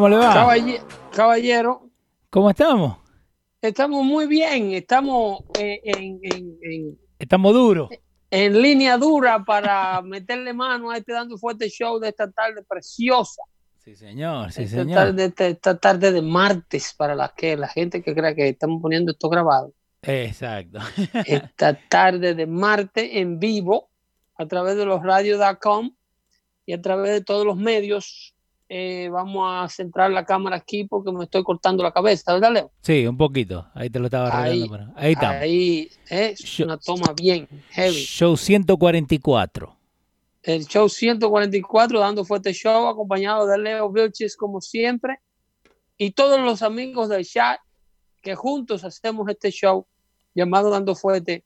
¿Cómo le va? Caballe- caballero, ¿Cómo estamos? estamos muy bien, estamos eh, en, en- en- Estamos duros. en línea dura para meterle mano a este dando fuerte show de esta tarde preciosa. Sí, señor, sí, esta, señor. Tarde, esta, esta tarde de martes para la que la gente que crea que estamos poniendo esto grabado. Exacto. Esta tarde de martes en vivo a través de los radios.com y a través de todos los medios. Eh, vamos a centrar la cámara aquí porque me estoy cortando la cabeza, ¿verdad, Leo? Sí, un poquito. Ahí te lo estaba arreglando. Ahí, Ahí estamos. Ahí es una toma bien heavy. Show 144. El show 144, dando fuerte show, acompañado de Leo Vilches, como siempre, y todos los amigos del chat que juntos hacemos este show llamado Dando Fuerte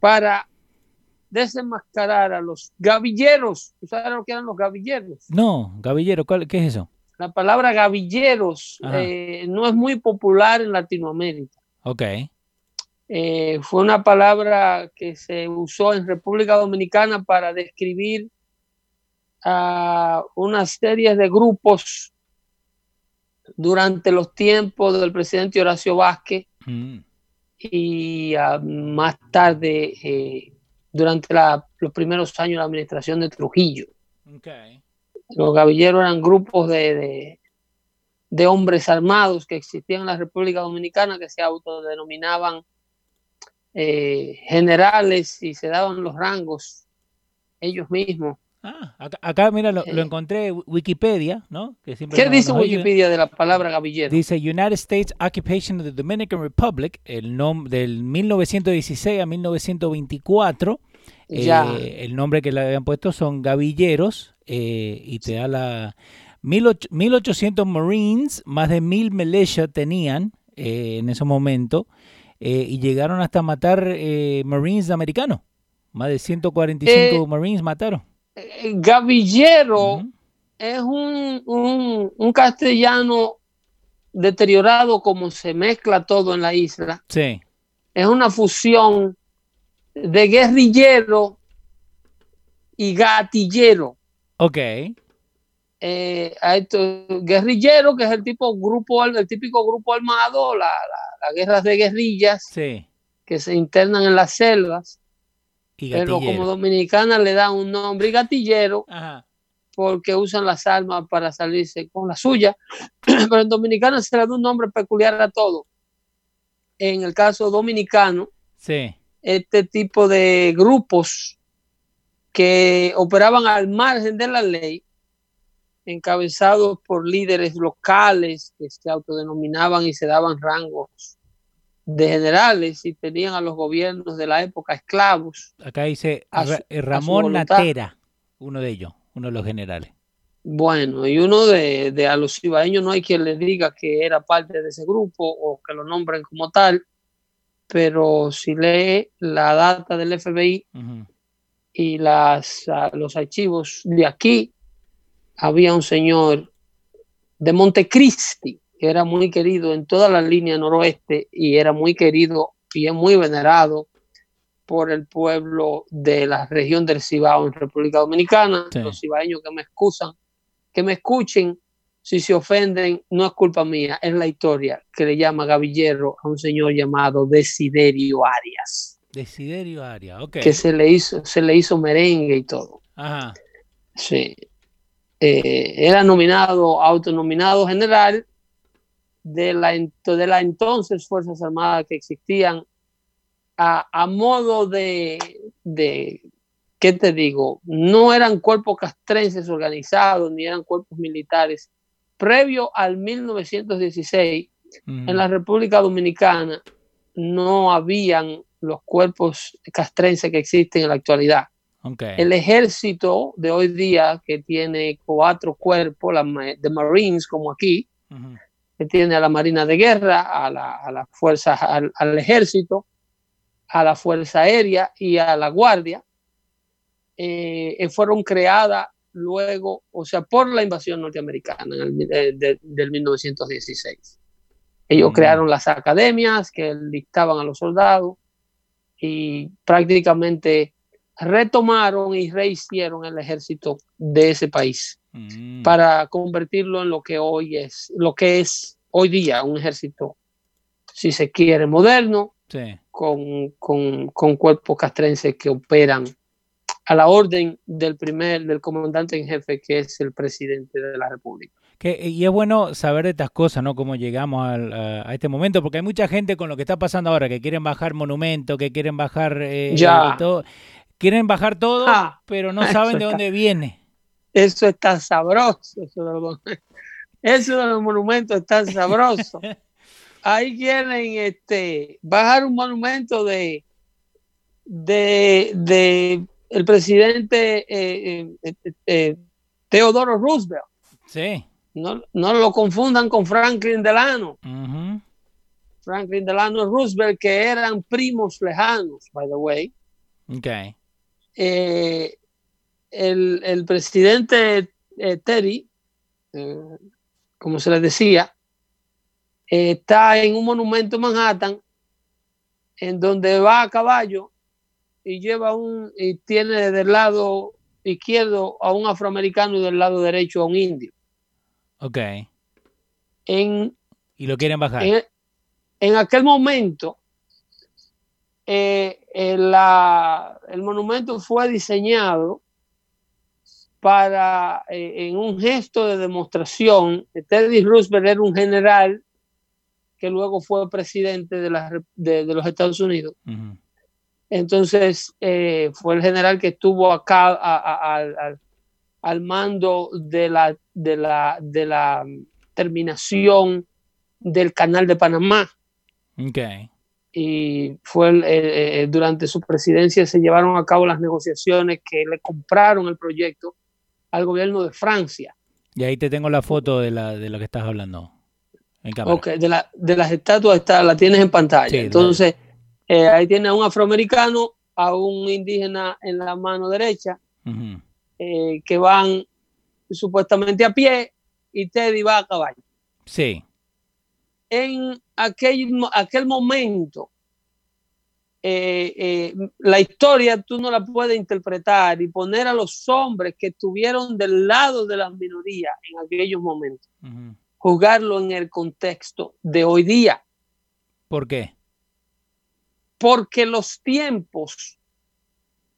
para desenmascarar a los gavilleros. ¿Tú sabes lo que eran los gavilleros? No, Gavillero, ¿cuál- ¿qué es eso? La palabra gavilleros eh, no es muy popular en Latinoamérica. Ok. Eh, fue una palabra que se usó en República Dominicana para describir a una serie de grupos durante los tiempos del presidente Horacio Vázquez Mm, y ah, más tarde eh, durante la- los primeros años de la administración de Trujillo. Los gavilleros eran grupos de, de, de hombres armados que existían en la República Dominicana que se autodenominaban eh, generales y se daban los rangos ellos mismos. Ah, acá, acá, mira, lo, lo Eh. encontré en Wikipedia, ¿no? Que siempre ¿Qué nos- dice nos ayuda. Wikipedia de la palabra gavillero? Dice United States Occupation of the Dominican Republic, el nombre del 1916 a 1924. Ya. Eh, el nombre que le habían puesto son gavilleros eh, y te da la 1800 1800 Marines, más de mil militia tenían eh, en ese momento y llegaron hasta matar Marines americanos. Más de 145 Eh, Marines mataron. Gavillero es un, un, un castellano deteriorado como se mezcla todo en la isla. Sí, Es una fusión de guerrillero y gatillero. ok. eh, a estos guerrilleros, que es el tipo grupo, el típico grupo armado, la, la- las guerras de guerrillas Sí. que se internan en las selvas, Y pero como dominicana le dan un nombre y gatillero Ajá. porque usan las armas para salirse con la suya, pero en dominicana se le da un nombre peculiar a todo. En el caso dominicano, Sí. Este tipo de grupos que operaban al margen de la ley, encabezados por líderes locales que se autodenominaban y se daban rangos de generales y tenían a los gobiernos de la época esclavos. Acá dice su- Ramón. Natera, uno de ellos, uno de los generales. Bueno, y uno de, de a los ibaeños no hay quien le diga que era parte de ese grupo o que lo nombren como tal, pero si lee la data del FBI y las, los archivos de aquí, había un señor de Montecristi que era muy querido en toda la línea noroeste y era muy querido y es muy venerado por el pueblo de la región del Cibao en República Dominicana. Sí. Los cibaeños que me excusan, que me escuchen, si se ofenden, no es culpa mía, es la historia que le llama gavillero a un señor llamado Desiderio Arias, Desiderio Aria, ok. que se le hizo, se le hizo merengue y todo. Ajá. Sí. Eh, era nominado, autonominado general de la, ent- de la entonces Fuerzas Armadas que existían a, a modo de, de, ¿qué te digo? No eran cuerpos castrenses organizados ni eran cuerpos militares. Previo al 1916, Ujú. en la República Dominicana no habían los cuerpos castrenses que existen en la actualidad. El ejército de hoy día, que tiene cuatro cuerpos, la de Marines, como aquí, que tiene a la Marina de Guerra, a la, a la fuerza, al, al ejército, a la Fuerza Aérea y a la Guardia, eh, fueron creadas luego, o sea, por la invasión norteamericana en el mi- eh, de- del 1916. Ellos Mm. crearon las academias que dictaban a los soldados y prácticamente retomaron y rehicieron el ejército de ese país Mm. para convertirlo en lo que hoy es, lo que es hoy día un ejército, si se quiere, moderno, Sí. con, con, con cuerpos castrenses que operan a la orden del primer, del comandante en jefe, que es el presidente de la República. Que, y es bueno saber de estas cosas, ¿no? Cómo llegamos al- a, este momento, porque hay mucha gente con lo que está pasando ahora, que quieren bajar monumentos, que quieren bajar eh, Ya. todo. Quieren bajar todo, Ah, pero no saben de está. dónde viene. Eso está sabroso. Eso de los, eso de los monumentos está sabroso. Ahí quieren este, bajar un monumento de, de, de el presidente eh, eh, eh, Teodoro Roosevelt. Sí. No, no lo confundan con Franklin Delano. Franklin Delano y Roosevelt, que eran primos lejanos, by the way. Ok. Eh, el, el presidente eh, Terry, eh, como se les decía, está en un monumento en Manhattan, en donde va a caballo y lleva un y tiene del lado izquierdo a un afroamericano y del lado derecho a un indio. Ok. En, Y lo quieren bajar. en, en aquel momento, eh, el, la- el monumento fue diseñado para, eh, en un gesto de demostración, Teddy Roosevelt era un general que luego fue presidente de, la de- de los Estados Unidos. Entonces, eh, fue el general que estuvo acá a- a- al- mando de la, de, la, de la terminación del canal de Panamá. Ok. Y fue eh, eh, durante su presidencia se llevaron a cabo las negociaciones que le compraron el proyecto al gobierno de Francia. Y ahí te tengo la foto de, la, de lo que estás hablando. En cámara. Ok, de, la, de las estatuas está, la tienes en pantalla. Sí, Entonces, eh, ahí tiene a un afroamericano, a un indígena en la mano derecha, eh, que van supuestamente a pie y Teddy va a caballo. Sí. En aquel, aquel momento, eh, eh, la historia tú no la puedes interpretar y poner a los hombres que estuvieron del lado de las minorías en aquellos momentos, Ujú. juzgarlo en el contexto de hoy día. ¿Por qué? Porque los tiempos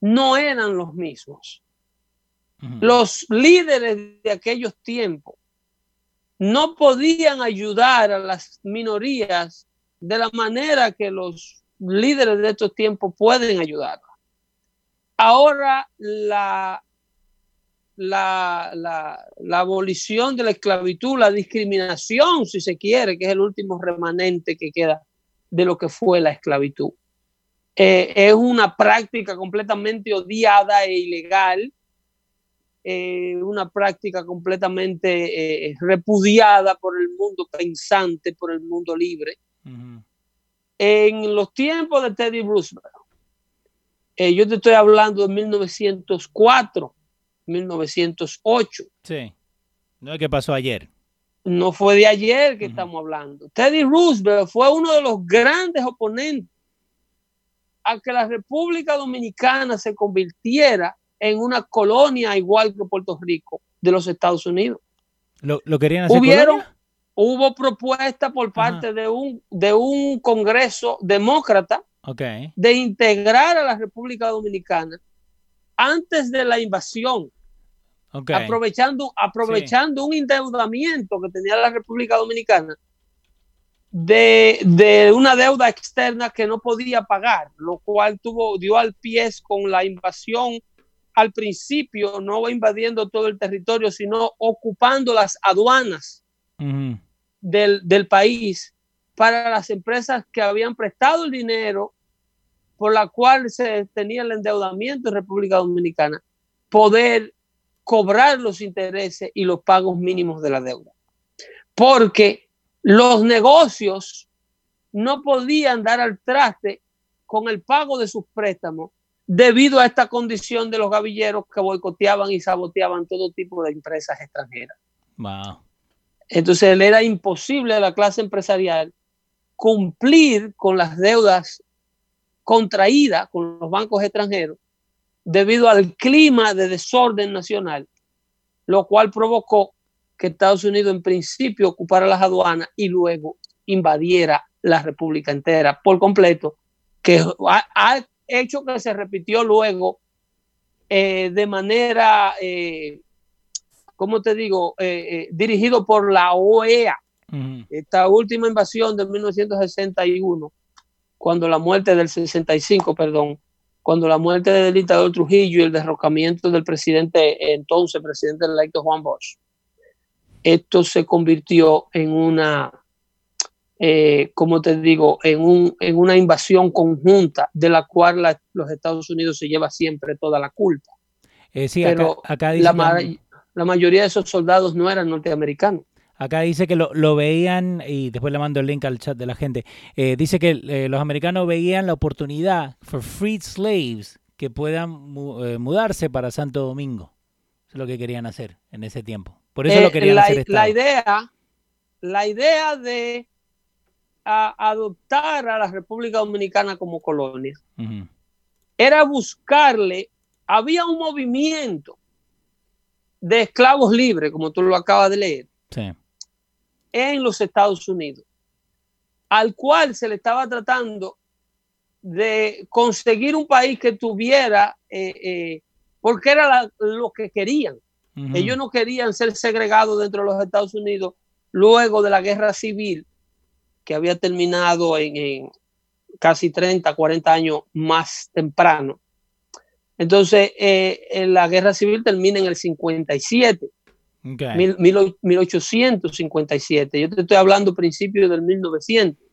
no eran los mismos. Los líderes de aquellos tiempos no podían ayudar a las minorías de la manera que los líderes de estos tiempos pueden ayudar. Ahora la, la, la, la abolición de la esclavitud, la discriminación, si se quiere, que es el último remanente que queda de lo que fue la esclavitud. Eh, es una práctica completamente odiada e ilegal eh, una práctica completamente eh, repudiada por el mundo pensante, por el mundo libre. En los tiempos de Teddy Roosevelt, yo te estoy hablando de 1904, 1908. Sí, no es que pasó ayer. No fue de ayer que estamos hablando. Teddy Roosevelt fue uno de los grandes oponentes a que la República Dominicana se convirtiera en una colonia igual que Puerto Rico de los Estados Unidos. ¿Lo, querían hacer Hubieron, Hubo propuesta por parte de un, de un Congreso demócrata de integrar a la República Dominicana antes de la invasión. Aprovechando, aprovechando un endeudamiento que tenía la República Dominicana de, de, una deuda externa que no podía pagar, lo cual tuvo, dio al pie con la invasión al principio no invadiendo todo el territorio, sino ocupando las aduanas del, país para las empresas que habían prestado el dinero por la cual se tenía el endeudamiento en República Dominicana, poder cobrar los intereses y los pagos mínimos de la deuda. Porque los negocios no podían dar al traste con el pago de sus préstamos debido a esta condición de los gavilleros que boicoteaban y saboteaban todo tipo de empresas extranjeras. Entonces le era imposible a la clase empresarial cumplir con las deudas contraídas con los bancos extranjeros debido al clima de desorden nacional, lo cual provocó que Estados Unidos en principio ocupara las aduanas y luego invadiera la República entera por completo, que ha, hecho que se repitió luego eh, de manera, eh, ¿cómo te digo?, eh, eh, dirigido por la OEA. Esta última invasión de 1961, cuando la muerte del 65, perdón, cuando la muerte del dictador Trujillo y el derrocamiento del presidente, entonces presidente electo Juan Bosch, esto se convirtió en una eh, como te digo, en, un, en, una invasión conjunta de la cual los Estados Unidos se lleva siempre toda la culpa. Eh, sí, Pero acá, dice la, la, mayoría de esos soldados no eran norteamericanos. Acá dice que lo, lo, veían, y después le mando el link al chat de la gente, eh, dice que los americanos veían la oportunidad for freed slaves que puedan mudarse para Santo Domingo. Eso es lo que querían hacer en ese tiempo. Por eso lo querían la, hacer. La idea, la idea de a adoptar a la República Dominicana como colonia era buscarle, había un movimiento de esclavos libres, como tú lo acabas de leer, en los Estados Unidos, al cual se le estaba tratando de conseguir un país que tuviera, eh, eh, porque era lo que querían. Ellos no querían ser segregados dentro de los Estados Unidos luego de la guerra civil que había terminado en, casi 30, 40 años más temprano. Entonces, eh, la guerra civil termina en el 57, 1857. Yo te estoy hablando principios del 1900.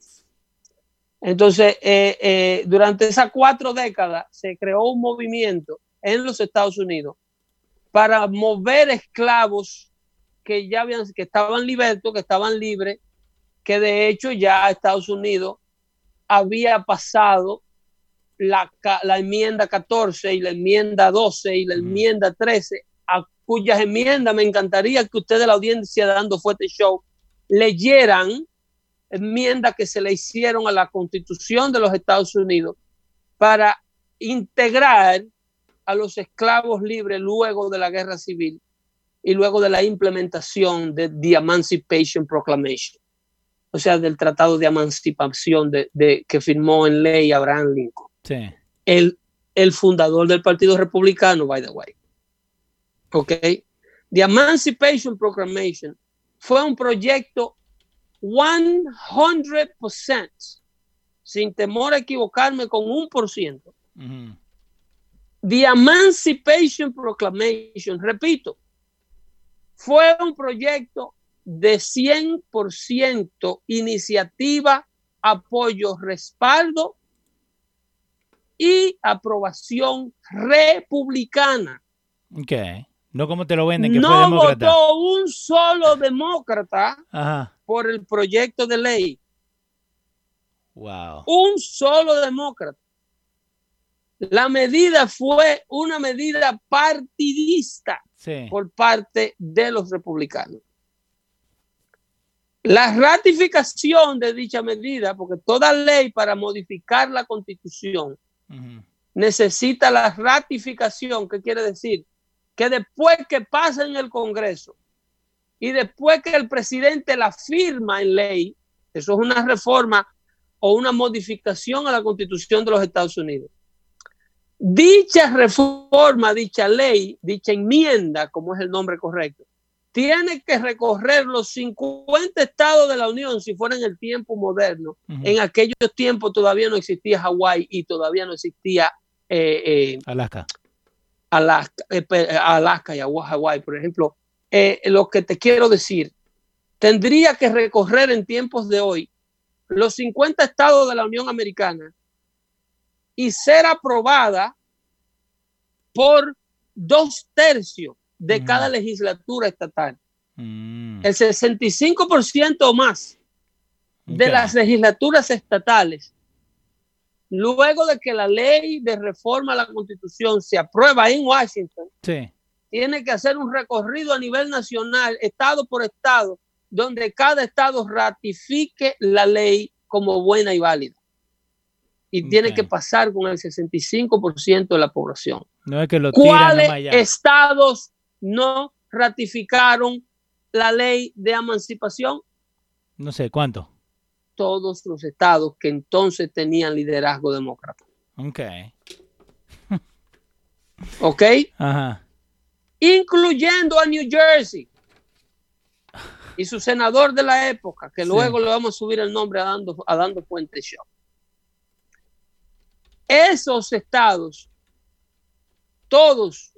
Entonces, eh, eh, durante esas cuatro décadas se creó un movimiento en los Estados Unidos para mover esclavos que ya habían, que estaban libertos, que estaban libres, que de hecho ya Estados Unidos había pasado la, enmienda 14 y la enmienda 12 y la enmienda 13, a cuyas enmiendas me encantaría que ustedes, la audiencia dando fuerte show, leyeran enmiendas que se le hicieron a la constitución de los Estados Unidos para integrar a los esclavos libres luego de la guerra civil y luego de la implementación de the Emancipation Proclamation o sea, del Tratado de Emancipación de, que firmó en ley Abraham Lincoln. Sí. El, el fundador del Partido Republicano, by the way. ¿Ok? The Emancipation Proclamation fue un proyecto 100%, sin temor a equivocarme con un por ciento. The Emancipation Proclamation, repito, fue un proyecto de 100% iniciativa, apoyo, respaldo y aprobación republicana. Okay. No como te lo venden, que fue no demócrata. votó un solo demócrata Ajá. por el proyecto de ley. Wow. Un solo demócrata. La medida fue una medida partidista Sí. por parte de los republicanos. La ratificación de dicha medida, porque toda ley para modificar la constitución necesita la ratificación, ¿qué quiere decir? Que después que pasa en el Congreso y después que el presidente la firma en ley, eso es una reforma o una modificación a la constitución de los Estados Unidos. Dicha reforma, dicha ley, dicha enmienda, como es el nombre correcto, tiene que recorrer los 50 estados de la Unión si fuera en el tiempo moderno. En aquellos tiempos todavía no existía Hawái y todavía no existía eh, eh, Alaska. Alaska, eh, eh, Alaska y Hawái, por ejemplo. Lo que te quiero decir, tendría que recorrer en tiempos de hoy los 50 estados de la Unión Americana y ser aprobada por dos tercios de Ujú. cada legislatura estatal. Mm. El 65% o más de las legislaturas estatales, luego de que la ley de reforma a la constitución se aprueba en Washington, Sí. tiene que hacer un recorrido a nivel nacional, estado por estado, donde cada estado ratifique la ley como buena y válida. Y tiene que pasar con el 65% de la población. No es que lo tiran ¿Cuáles estados no ratificaron la ley de emancipación? No sé, ¿cuánto? Todos los estados que entonces tenían liderazgo demócrata. Ok. ¿Ok? Ajá. incluyendo a New Jersey y su senador de la época, que Sí. luego le vamos a subir el nombre a Dando, a Dando Fuente Show. Esos estados, todos,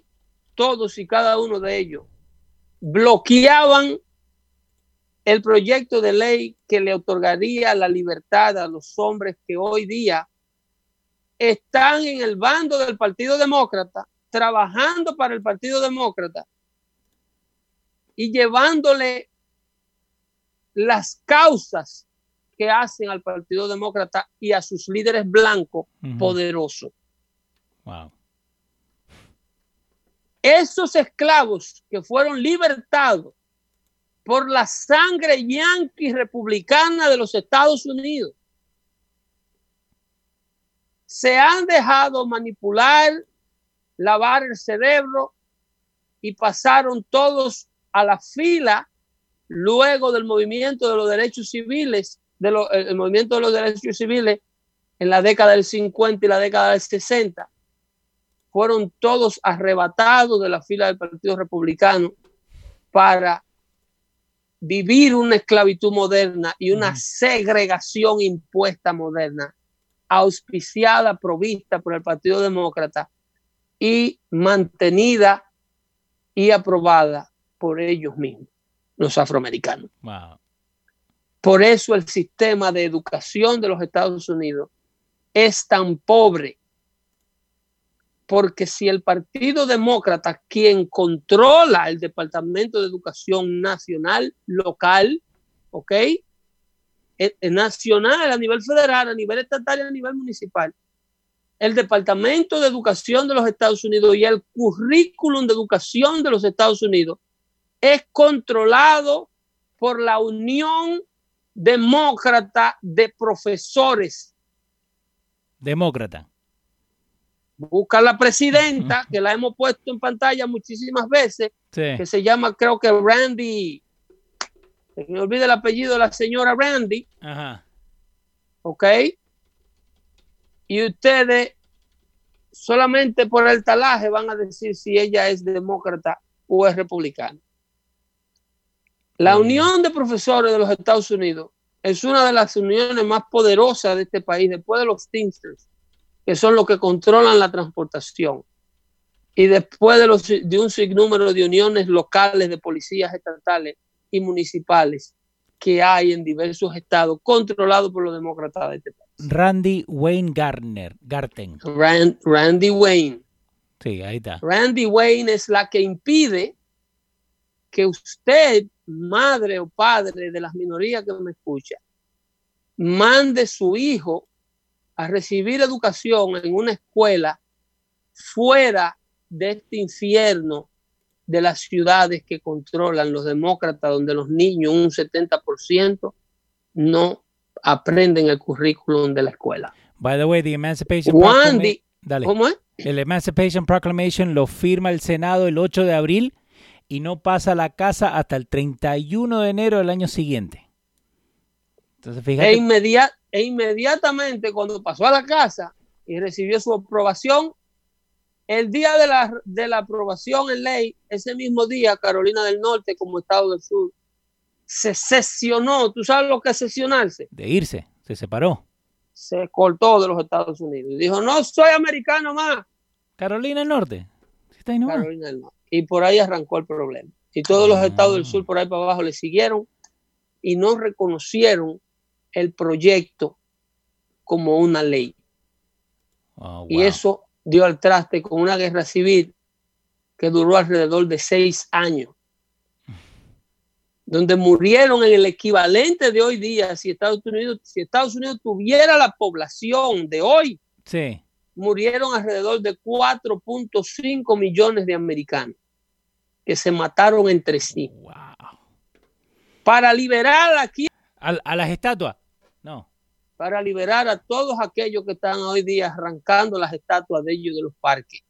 todos y cada uno de ellos, bloqueaban el proyecto de ley que le otorgaría la libertad a los hombres que hoy día están en el bando del Partido Demócrata, trabajando para el Partido Demócrata y llevándole las causas que hacen al Partido Demócrata y a sus líderes blancos Ujú. poderosos. Wow. Esos esclavos que fueron libertados por la sangre yanqui republicana de los Estados Unidos se han dejado manipular, lavar el cerebro y pasaron todos a la fila luego del movimiento de los derechos civiles, de lo- el, movimiento de los derechos civiles en la década del 50 y la década del 60 fueron todos arrebatados de la fila del Partido Republicano para vivir una esclavitud moderna y una segregación impuesta moderna, auspiciada, provista por el Partido Demócrata y mantenida y aprobada por ellos mismos, los afroamericanos. Wow. Por eso el sistema de educación de los Estados Unidos es tan pobre. Porque si el Partido Demócrata, quien controla el Departamento de Educación Nacional, local, ¿ok? Eh, eh, Nacional, a nivel federal, a nivel estatal y a nivel municipal, el Departamento de Educación de los Estados Unidos y el currículum de educación de los Estados Unidos es controlado por la Unión Demócrata de Profesores. Demócrata. Busca la presidenta, que la hemos puesto en pantalla muchísimas veces, Sí. que se llama, creo que Randy, se me olvida el apellido de la señora Randy, Ajá. ¿ok? Y ustedes solamente por el talaje van a decir si ella es demócrata o es republicana. La. Unión de Profesores de los Estados Unidos es una de las uniones más poderosas de este país, después de los Teamsters, que son los que controlan la transportación. Y después de, los, de un sinnúmero de uniones locales de policías estatales y municipales que hay en diversos estados controlados por los demócratas de este país. Randy Wayne Gardner. Garten. Rand- Randy Wayne. Sí, ahí está. Randy Wayne es la que impide que usted, madre o padre de las minorías que me escucha, mande su hijo a recibir educación en una escuela fuera de este infierno de las ciudades que controlan los demócratas, donde los niños, un 70%, no aprenden el currículum de la escuela. By the way, the Emancipation Dale. ¿Cómo es? El Emancipation Proclamation lo firma el Senado el 8 de abril y no pasa a la casa hasta el 31 de enero del año siguiente. Entonces, E, fíjate. inmedia- e inmediatamente cuando pasó a la casa y recibió su aprobación, el día de la, de la aprobación en ley, ese mismo día, Carolina del Norte como Estado del Sur, se sesionó. ¿Tú sabes lo que es sesionarse? de irse, se separó. Se cortó de los Estados Unidos y dijo, no soy americano más. Carolina del Norte. Sí está ahí. Carolina del Norte. Y por ahí arrancó el problema. Y todos los Ah. estados del sur por ahí para abajo le siguieron y no reconocieron el proyecto como una ley. Oh, Y eso dio al traste con una guerra civil que duró alrededor de seis años, donde murieron en el equivalente de hoy día, si Estados Unidos, si Estados Unidos tuviera la población de hoy, Sí. Murieron alrededor de 4.5 millones de americanos que se mataron entre sí. Wow. Para liberar aquí, A, a las estatuas. No. para liberar a todos aquellos que están hoy día arrancando las estatuas de ellos de los parques.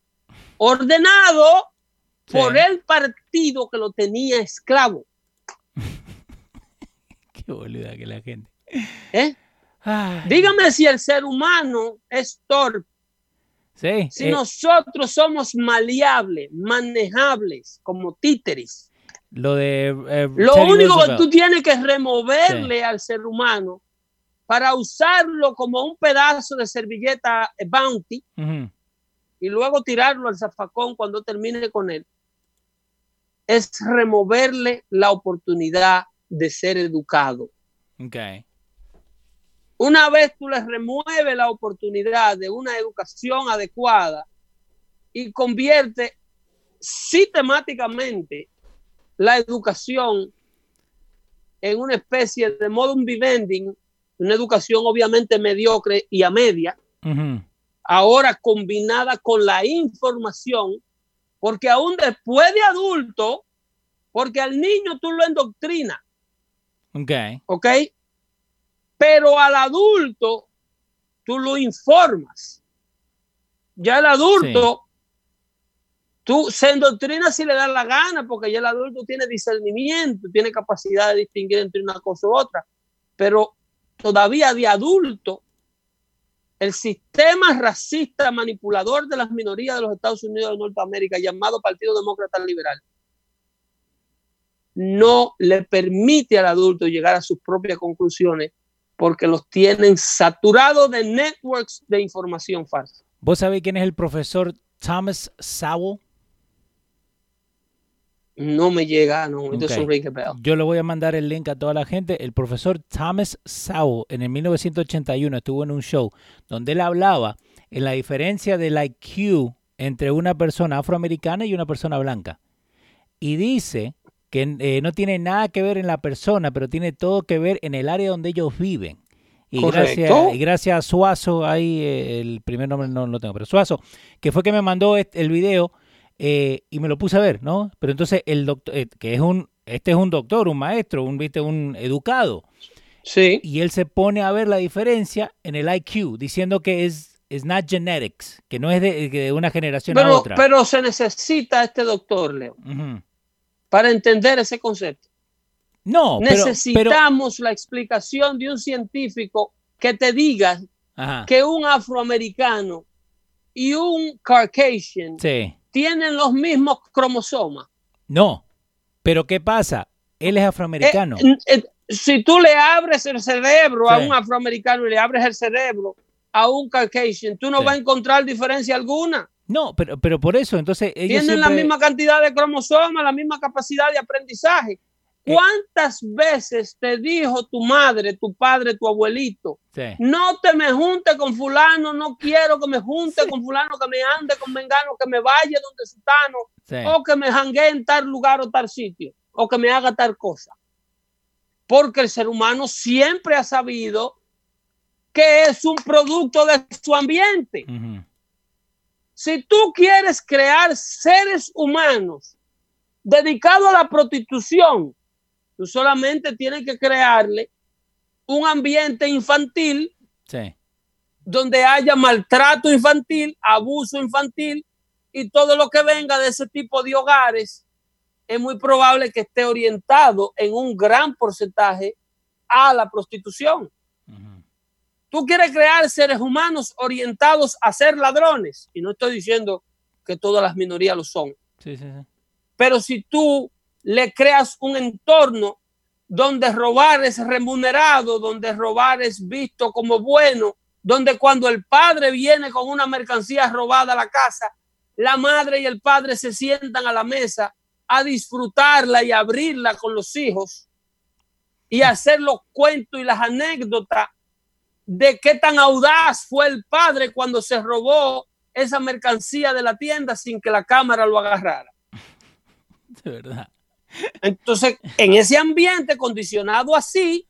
Ordenado Sí. por el partido que lo tenía esclavo. Qué boluda que la gente. ¿eh? Dígame si el ser humano es torpe, Sí. si eh, nosotros somos maleables, manejables, como títeres. lo de. eh, Lo único que tú tienes que removerle al ser humano para usarlo como un pedazo de servilleta eh, bounty y luego tirarlo al zafacón cuando termine con él, es removerle la oportunidad de ser educado. Ok. Una vez tú le remueves la oportunidad de una educación adecuada y convierte sistemáticamente la educación en una especie de modum vivendi, una educación obviamente mediocre y a media, ahora combinada con la información, porque aún después de adulto, porque al niño tú lo endoctrinas, Ok. ¿ok? Pero al adulto tú lo informas. Ya el adulto, tú se endoctrina si le da la gana, porque ya el adulto tiene discernimiento, tiene capacidad de distinguir entre una cosa u otra. Pero todavía de adulto, el sistema racista manipulador de las minorías de los Estados Unidos de Norteamérica, llamado Partido Demócrata Liberal, no le permite al adulto llegar a sus propias conclusiones porque los tienen saturados de networks de información falsa. ¿Vos sabés quién es el profesor Thomas Sowell? No me llega, no, esto es Ok. un ring a bell. Yo le voy a mandar el link a toda la gente. El profesor Thomas Sowell en el 1981 estuvo en un show donde él hablaba en la diferencia del IQ entre una persona afroamericana y una persona blanca. Y dice que eh, no tiene nada que ver en la persona, pero tiene todo que ver en el área donde ellos viven. Y gracias, y gracias a Suazo, ahí eh, el primer nombre no lo tengo, pero Suazo, que fue que me mandó el video eh, y me lo puse a ver, ¿no? Pero entonces el doctor, eh, que es un, este es un doctor, un maestro, un, ¿viste? un educado, Sí, y él se pone a ver la diferencia en el IQ, diciendo que es, es not genetics, que no es de, de una generación a pero, otra. pero se necesita este doctor, Leo. Para entender ese concepto. No, pero, pero, Necesitamos la explicación de un científico que te diga ajá, que un afroamericano y un Caucasian sí, tienen los mismos cromosomas. no, pero ¿qué pasa? Él es afroamericano. Eh, eh, si tú le abres el cerebro a un afroamericano y le abres el cerebro a un Caucasian, tú no Sí. vas a encontrar diferencia alguna. No, pero, pero por eso, entonces ellos Tienen la misma cantidad de cromosomas, la misma capacidad de aprendizaje. ¿Cuántas veces te dijo tu madre, tu padre, tu abuelito? No te me junte con fulano, no quiero que me junte con fulano, que me ande con mengano, que me vaya donde sutano, o que me jangue en tal lugar o tal sitio, o que me haga tal cosa. Porque el ser humano siempre ha sabido que es un producto de su ambiente. Si tú quieres crear seres humanos dedicados a la prostitución, Tú solamente tienes que crearle un ambiente infantil donde haya maltrato infantil, abuso infantil y todo lo que venga de ese tipo de hogares es muy probable que esté orientado en un gran porcentaje a la prostitución. Tú quieres crear seres humanos orientados a ser ladrones, y no estoy diciendo que todas las minorías lo son. Pero si tú le creas un entorno donde robar es remunerado, donde robar es visto como bueno, donde cuando el padre viene con una mercancía robada a la casa, la madre y el padre se sientan a la mesa a disfrutarla y abrirla con los hijos y hacer los cuentos y las anécdotas de qué tan audaz fue el padre cuando se robó esa mercancía de la tienda sin que la cámara lo agarrara. De verdad. Entonces, en ese ambiente condicionado así,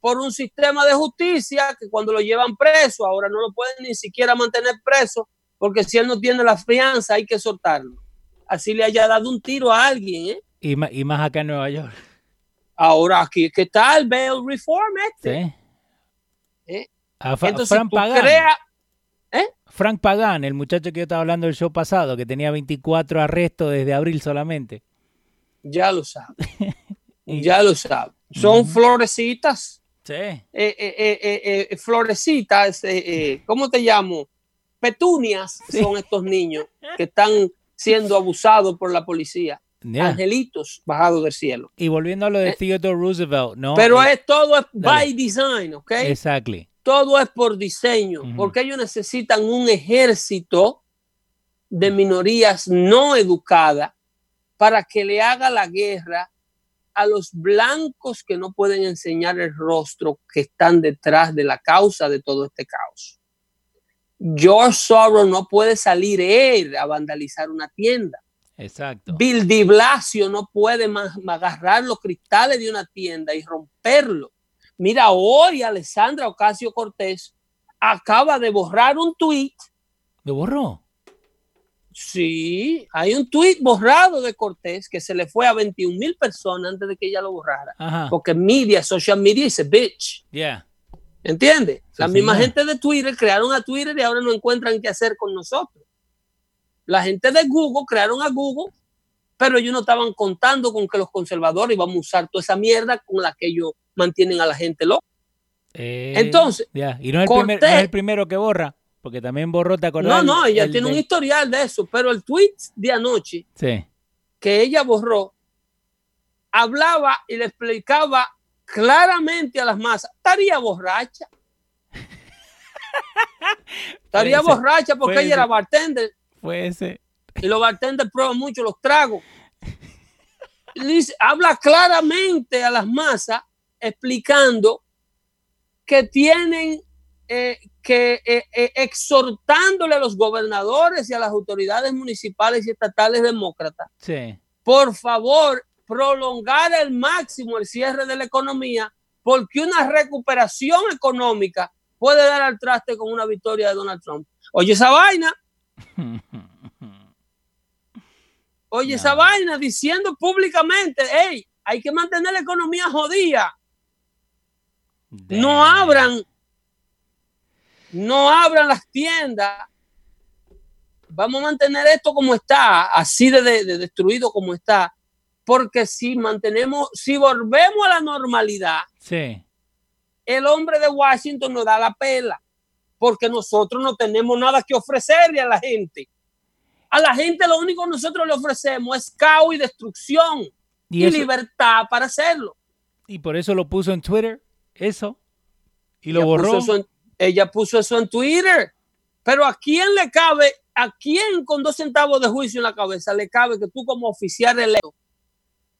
por un sistema de justicia que cuando lo llevan preso, ahora no lo pueden ni siquiera mantener preso, porque si él no tiene la fianza hay que soltarlo. Así le haya dado un tiro a alguien. ¿eh? Y, más, y más acá en Nueva York. Ahora aquí, ¿qué tal bail reform este? ¿Eh? Frank Pagan. ¿eh? Frank Pagan, el muchacho que yo estaba hablando el show pasado, que tenía 24 arrestos desde abril solamente. Ya lo sabe. ya lo sabe. Son florecitas. Sí. Eh, eh, eh, florecitas, ¿cómo te llamo? Petunias son estos niños que están siendo abusados por la policía. Angelitos bajados del cielo. Y volviendo a lo de Theodore Roosevelt, ¿no? Pero es todo es by design, ¿ok? Exactly. Todo es por diseño, porque ellos necesitan un ejército de minorías no educadas para que le haga la guerra a los blancos que no pueden enseñar el rostro que están detrás de la causa de todo este caos. George Soros no puede salir él a vandalizar una tienda. Exacto. Bill de Blasio no puede agarrar los cristales de una tienda y romperlo. Mira, hoy Alessandra Ocasio Cortés acaba de borrar un tweet. ¿Lo borró? Sí, hay un tuit borrado de Cortés que se le fue a 21 mil personas antes de que ella lo borrara. Porque media, social media a bitch. Yeah. ¿Entiendes? La misma gente de Twitter crearon a Twitter y ahora no encuentran qué hacer con nosotros. La gente de Google crearon a Google, pero ellos no estaban contando con que los conservadores iban a usar toda esa mierda con la que ellos mantienen a la gente loca. Eh, Entonces, y no es el primero que borra. Porque también borró, ¿te acordás? No, no, ella tiene un historial de eso, pero el tweet de anoche que ella borró hablaba y le explicaba claramente a las masas, estaría borracha. estaría borracha porque ella era bartender. Y los bartenders prueban mucho los tragos. Dice, habla claramente a las masas explicando que tienen eh, que eh, eh, exhortándole a los gobernadores y a las autoridades municipales y estatales demócratas, por favor, prolongar al máximo el cierre de la economía, porque una recuperación económica puede dar al traste con una victoria de Donald Trump. Oye esa vaina. Oye esa vaina diciendo públicamente, hey, hay que mantener la economía jodida. No abran no abran las tiendas. Vamos a mantener esto como está, así de, destruido como está, porque si mantenemos, si volvemos a la normalidad, el hombre de Washington nos da la pela, porque nosotros no tenemos nada que ofrecerle a la gente. A la gente lo único que nosotros le ofrecemos es caos y destrucción y, libertad para hacerlo. Y por eso lo puso en Twitter, eso, y lo borró. Ella puso eso en Twitter. Pero ¿a quién le cabe, a quién con dos centavos de juicio en la cabeza le cabe que tú como oficial electo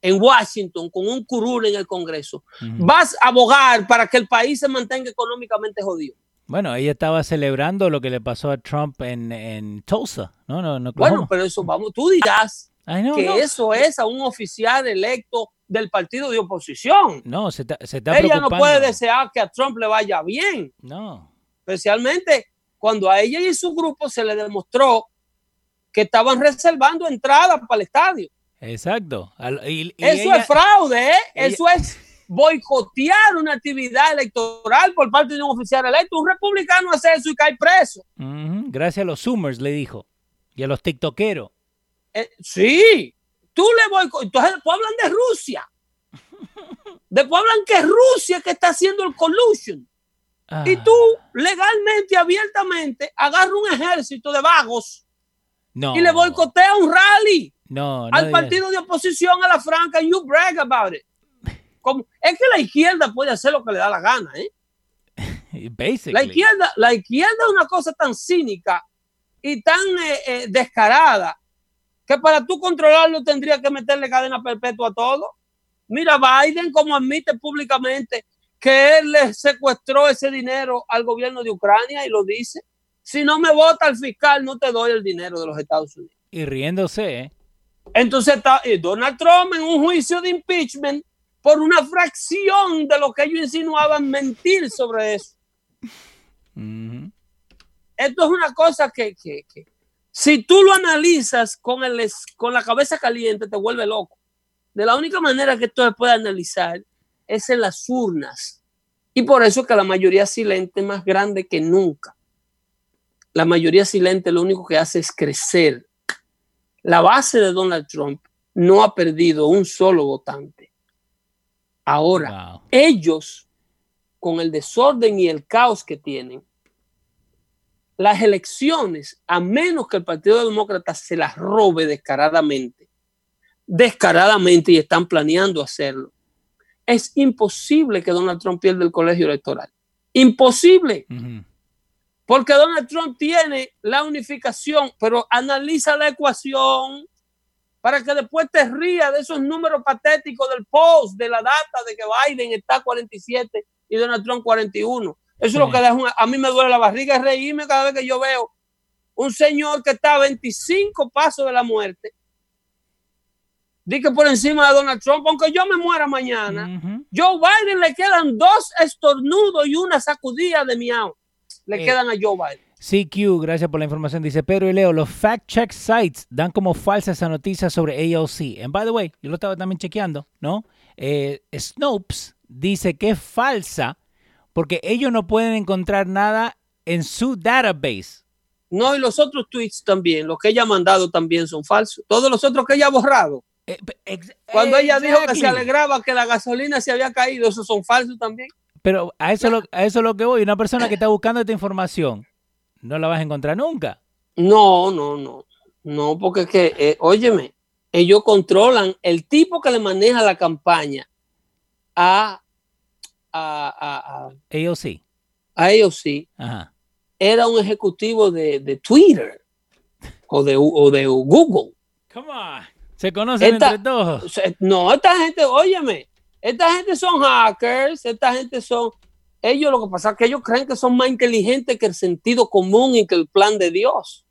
en Washington con un curul en el Congreso, vas a abogar para que el país se mantenga económicamente jodido. Bueno, ella estaba celebrando lo que le pasó a Trump en, en Tulsa, ¿no? no, no Bueno, pero eso vamos, tú dirás que no. eso es a un oficial electo del partido de oposición. No, se está, se está Ella no puede desear que a Trump le vaya bien, No. especialmente cuando a ella y su grupo se le demostró que estaban reservando entradas para el estadio. Exacto. Al- y- y Eso ella- es fraude, ¿eh? ella- Eso es boicotear una actividad electoral por parte de un oficial electo. Un republicano hace eso y cae preso. Gracias a los Zoomers, le dijo. Y a los TikTokeros. Eh, sí, tú le boicoteas. Entonces después hablan de Rusia. Después hablan que es Rusia que está haciendo el collusion. Ah, Y tú legalmente, abiertamente, agarras un ejército de vagos no, y le boicoteas un rally No, no al partido de oposición a la franca you brag about it. Es que la izquierda puede hacer lo que le da la gana, ¿eh? Basically. La izquierda, la izquierda es una cosa tan cínica y tan eh, eh, descarada que para tú controlarlo tendría que meterle cadena perpetua a todo. Mira, Biden como admite públicamente que él le secuestró ese dinero al gobierno de Ucrania y lo dice. Si no me vota el fiscal, no te doy el dinero de los Estados Unidos. Y riéndose, ¿eh? Entonces está eh, Donald Trump en un juicio de impeachment por una fracción de lo que ellos insinuaban mentir sobre eso. Esto es una cosa que, que- que si tú lo analizas con, el, con la cabeza caliente, te vuelve loco. De la única manera que esto se puede analizar es en las urnas. Y por eso es que la mayoría silente es más grande que nunca. La mayoría silente lo único que hace es crecer. La base de Donald Trump no ha perdido un solo votante. Ahora, Wow. ellos, con el desorden y el caos que tienen, las elecciones, a menos que el Partido Demócrata se las robe descaradamente, descaradamente y están planeando hacerlo, es imposible que Donald Trump pierda el colegio electoral. Imposible, porque Donald Trump tiene la unificación, pero analiza la ecuación para que después te rías de esos números patéticos del post, de la data de que Biden está 47 y Donald Trump 41. Eso es lo que deja a mí me duele la barriga reírme cada vez que yo veo un señor que está a 25 pasos de la muerte. Di que por encima de Donald Trump, aunque yo me muera mañana, Ujú. Joe Biden le quedan dos estornudos y una sacudida de miau. Le Eh. quedan a Joe Biden. CQ, gracias por la información. Dice Pedro y Leo, los fact check sites dan como falsa esa noticia sobre AOC. And by the way, yo lo estaba también chequeando, ¿no? Eh, Snopes dice que es falsa porque ellos no pueden encontrar nada en su database. No, y los otros tweets también, los que ella ha mandado también son falsos. Todos los otros que ella ha borrado. Eh, Cuando ella dijo que se alegraba que la gasolina se había caído, esos son falsos también. Pero a eso, lo, a eso es lo que voy. Una persona que está buscando esta información no la vas a encontrar nunca. No, no, no. No, porque es que, eh, óyeme, ellos controlan el tipo que le maneja la campaña a, a, a, a, AOC. a ellos sí. Ajá. Era un ejecutivo de, de Twitter o de, o de Google. Come on. Se conocen Esta- entre todos. No, esta gente, óyeme, esta gente son hackers, esta gente son, ellos lo que pasa es que ellos creen que son más inteligentes que el sentido común y que el plan de Dios.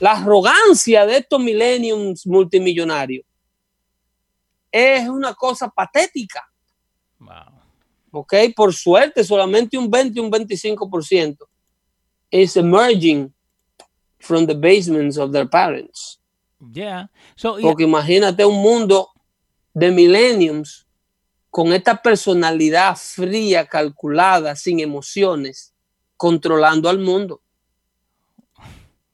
La arrogancia de estos millenniums multimillonarios es una cosa patética, Wow. ¿ok? Por suerte, solamente un 20 un 25% is emerging from the basements of their parents. Yeah. So, Porque imagínate un mundo de millenniums con esta personalidad fría, calculada, sin emociones, controlando al mundo.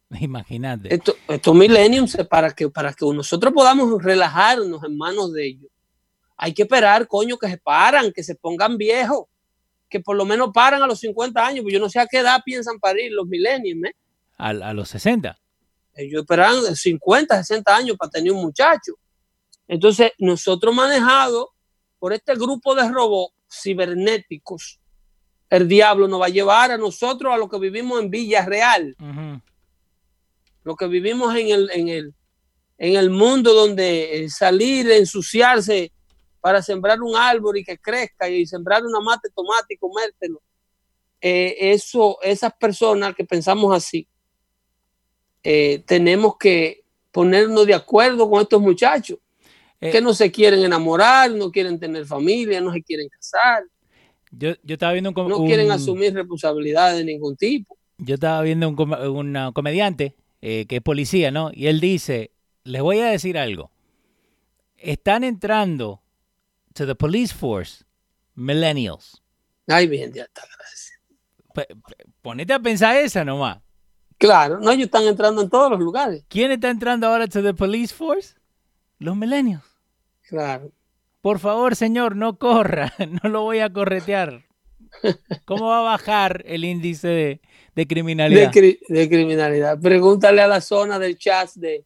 imagínate. Esto- estos millenniums, eh, para que, para que nosotros podamos relajarnos en manos de ellos, hay que esperar, coño, que se paran, que se pongan viejos, que por lo menos paran a los 50 años, pues yo no sé a qué edad piensan parir los millenniums, ¿eh? A, a los 60. Ellos esperan 50, 60 años para tener un muchacho. Entonces, nosotros manejados por este grupo de robots cibernéticos, el diablo nos va a llevar a nosotros a lo que vivimos en Villarreal, Ujú. lo que vivimos en el, en el, en el mundo donde eh, salir, ensuciarse para sembrar un árbol y que crezca y sembrar una mate tomate y comértelo. Eh, eso, esas personas que pensamos así, eh, tenemos que ponernos de acuerdo con estos muchachos Eh, que no se quieren enamorar, no quieren tener familia, no se quieren casar, yo, yo estaba viendo un, no un- quieren asumir responsabilidades de ningún tipo. yo estaba viendo un, com- comediante eh, que es policía, ¿no? Y él dice, les voy a decir algo. Están entrando to the police force millennials. Ay, bien, ya está, gracias. Ponete a pensar esa nomás. Claro, no, ellos están entrando en todos los lugares. ¿Quién está entrando ahora to the police force? Los millennials. Claro. Por favor, señor, no corra, no lo voy a corretear. ¿Cómo va a bajar el índice de, de De, criminalidad? cri- de criminalidad. Pregúntale a la zona del chat de,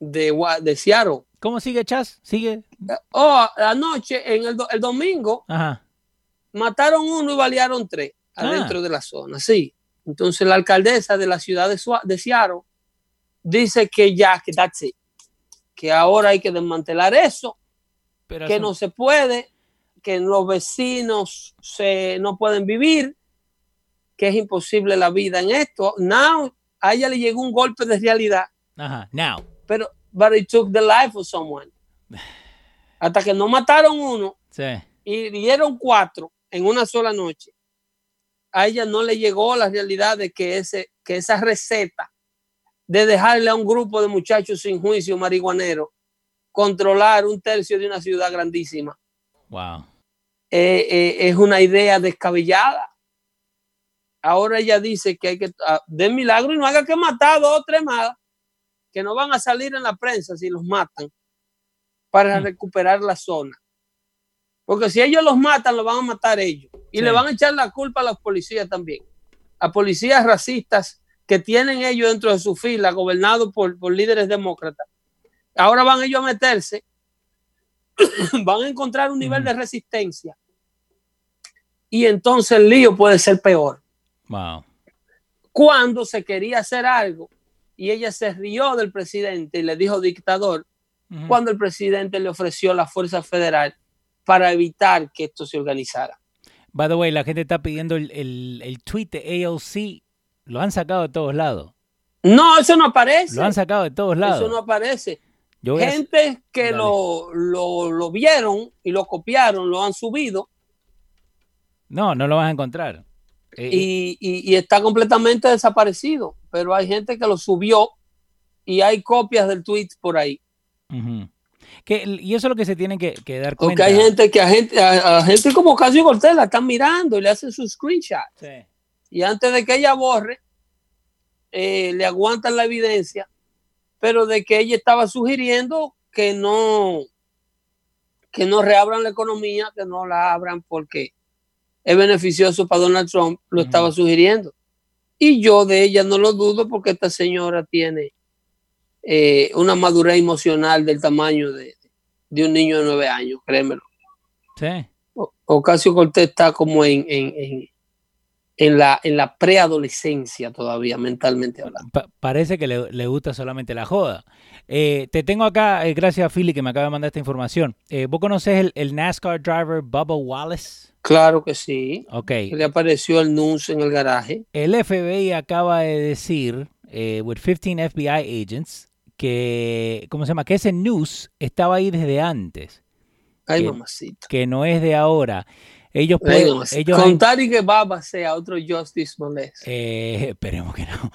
de, de Seattle. ¿Cómo sigue Chas? ¿Sigue? Oh, anoche, en el, do- el domingo, Ajá. mataron uno y balearon tres Ah. adentro de la zona, sí. Entonces la alcaldesa de la ciudad de, Sua- de Seattle dice que ya, que that's it. Que ahora hay que desmantelar eso, Pero que eso- no se puede, que los vecinos se, no pueden vivir, que es imposible la vida en esto. Now, a ella le llegó un golpe de realidad, Ajá. Now. pero but it took the life of someone. Hasta que no mataron uno, Sí. y dieron cuatro en una sola noche, a ella no le llegó la realidad de que, ese, que esa receta de dejarle a un grupo de muchachos sin juicio marihuanero controlar un tercio de una ciudad grandísima Wow. eh, eh, es una idea descabellada. Ahora ella dice que hay que, ah, de milagro y no haga que matar a dos o tres más, que no van a salir en la prensa si los matan para Hmm. recuperar la zona. Porque si ellos los matan, los van a matar ellos. Y Sí. le van a echar la culpa a los policías también. A policías racistas que tienen ellos dentro de su fila, gobernados por, por líderes demócratas. Ahora van ellos a meterse, van a encontrar un nivel de resistencia. Y entonces el lío puede ser peor. Wow. Cuando se quería hacer algo y ella se rió del presidente y le dijo dictador, cuando el presidente le ofreció la fuerza federal para evitar que esto se organizara. By the way, la gente está pidiendo el, el, el tweet de AOC. Lo han sacado de todos lados. No, eso no aparece. Lo han sacado de todos lados. Eso no aparece. Yo voy a- Gente que lo, lo, lo vieron y lo copiaron, lo han subido No, no lo vas a encontrar. Eh, y, y- y está completamente desaparecido. Pero hay gente que lo subió y hay copias del tweet por ahí. Que- y eso es lo que se tienen que, que dar Porque cuenta. hay gente que a gente, a, a gente como Casio Cortés la están mirando y le hacen su screenshot. Sí. Y antes de que ella borre, eh, le aguantan la evidencia, pero de que ella estaba sugiriendo que no, que no reabran la economía, que no la abran porque es beneficioso para Donald Trump, lo estaba sugiriendo. Y yo de ella no lo dudo porque esta señora tiene eh, una madurez emocional del tamaño de, de un niño de nueve años, créemelo. Sí. O- Ocasio Cortés está como en, en, en, en la, en la preadolescencia todavía, mentalmente hablando. Pa- parece que le, le gusta solamente la joda. Eh, te tengo acá, eh, gracias a Philly que me acaba de mandar esta información. Eh, ¿Vos conocés el, el NASCAR driver Bubba Wallace? Claro que sí. Ok. Le apareció el NUS en el garaje. El FBI acaba de decir, eh, with 15 FBI agents, que, ¿cómo se llama? Que ese news estaba ahí desde antes, Ay, ¿Qué? mamacita. que no es de ahora. Ellos pueden, ellos han- Contar y que Baba sea otro Justice Molest. eh, esperemos que no.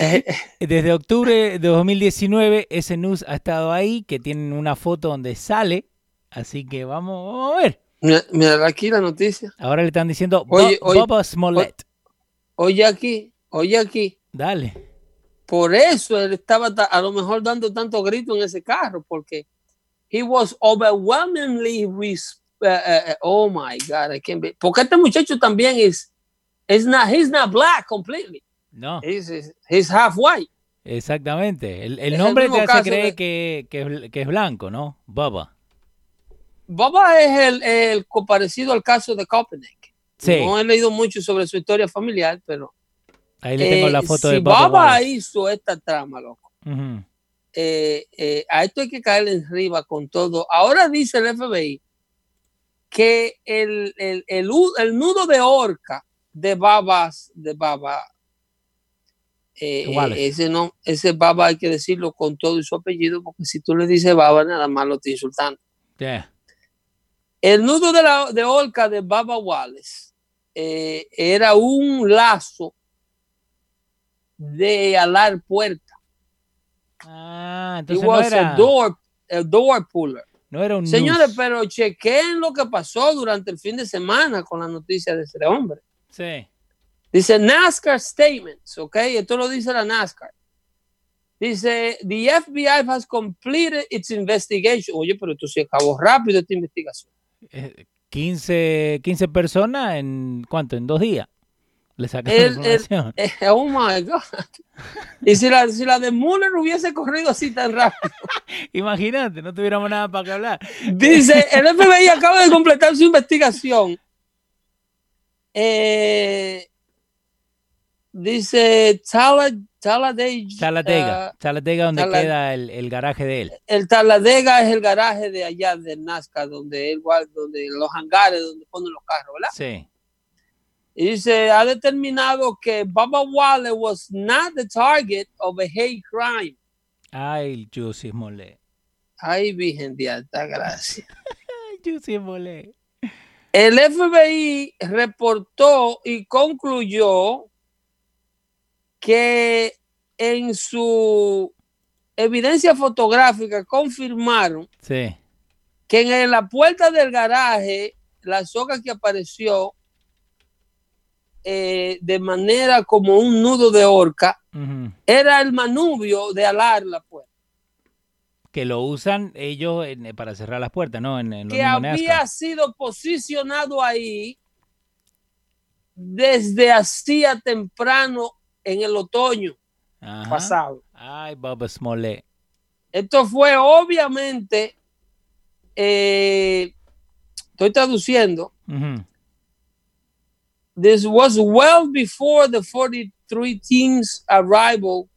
Eh, Desde octubre de 2019 ese news ha estado ahí, que tienen una foto donde sale, así que vamos, vamos a ver. mira, mira aquí la noticia. Ahora le están diciendo Oye, Bubba Smollett. Oye aquí, oye aquí. Dale. Por eso él estaba ta- a lo mejor dando tanto grito en ese carro, porque he was overwhelmingly res- uh, uh, uh, oh my God, I can't be- porque este muchacho también es, is not, he's not black completely, No, he's, he's- half white. exactamente. El, el Es el nombre te hace creer de- que, que es- que es blanco, ¿no? Bubba. Baba es el, el parecido al caso de Copenhague. Sí, No he leído mucho sobre su historia familiar, pero ahí le tengo eh, la foto si de. Baba Wallace. hizo esta trama, loco, Ujú. eh, eh, a esto hay que caerle arriba con todo. Ahora dice el FBI que el, el, el, el nudo de orca de babas, de baba, eh, ese no, ese baba hay que decirlo con todo y su apellido, porque si tú le dices baba, nada más lo estoy insultando. Yeah. El nudo de, la, de orca de Baba Wallace eh, era un lazo de alar puerta. Ah, It no was era, a door, a door puller. No era un Señores, pero chequen lo que pasó durante el fin de semana con la noticia de este hombre. Sí. Dice NASCAR statements, ¿ok? Esto lo dice la NASCAR. Dice, the FBI has completed its investigation. Oye, pero esto se acabó rápido esta investigación. Eh, 15, 15 personas en cuánto, en dos días. Le sacaron El- el- información. Eh, oh my God. Y si la, si la de Mueller hubiese corrido así tan rápido. Imagínate, no tuviéramos nada para que hablar. Dice, el FBI acaba de completar su investigación. Eh, dice Tala- Talladega. Talatega, ah, Talatega donde Tala- queda el, el garaje de él. el Talladega es el garaje de allá de Nazca, donde él guarda, donde los hangares donde ponen los carros, ¿verdad? Sí. Y dice, ha determinado que Baba Wale was not the target of a hate crime. Ay, Juicy Mole. Ay, Virgen de Alta Gracia. Ay, Juicy Mole. El FBI reportó y concluyó que en su evidencia fotográfica confirmaron Sí. que en la puerta del garaje la soga que apareció eh, de manera como un nudo de horca Ujú. era el manubrio de alar la puerta. Que lo usan ellos en- para cerrar las puertas, ¿no? En, en los que había sido posicionado ahí desde hacía temprano en el otoño Ajá. pasado. Ay, Bob Smollett. Esto fue obviamente, eh, estoy traduciendo, Ujú. This was well before the 43 teams arrival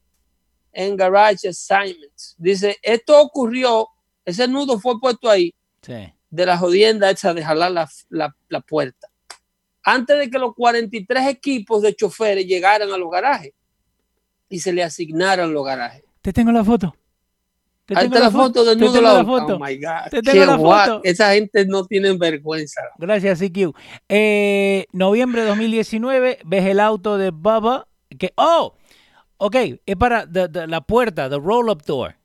and garage assignments. Dice, esto ocurrió, ese nudo fue puesto ahí Sí. de la jodienda esa de jalar la, la- la puerta. Antes de que los 43 equipos de choferes llegaran a los garajes y se le asignaran los garajes. Te tengo la foto. Te tengo la foto del nudo la la foto. Oh my God. Te Qué tengo la guay. foto. Esa gente no tiene vergüenza. Gracias, CQ. Eh, noviembre de 2019, ves el auto de Bubba. Que, oh, ok, es para the- the- la puerta, the roll-up door.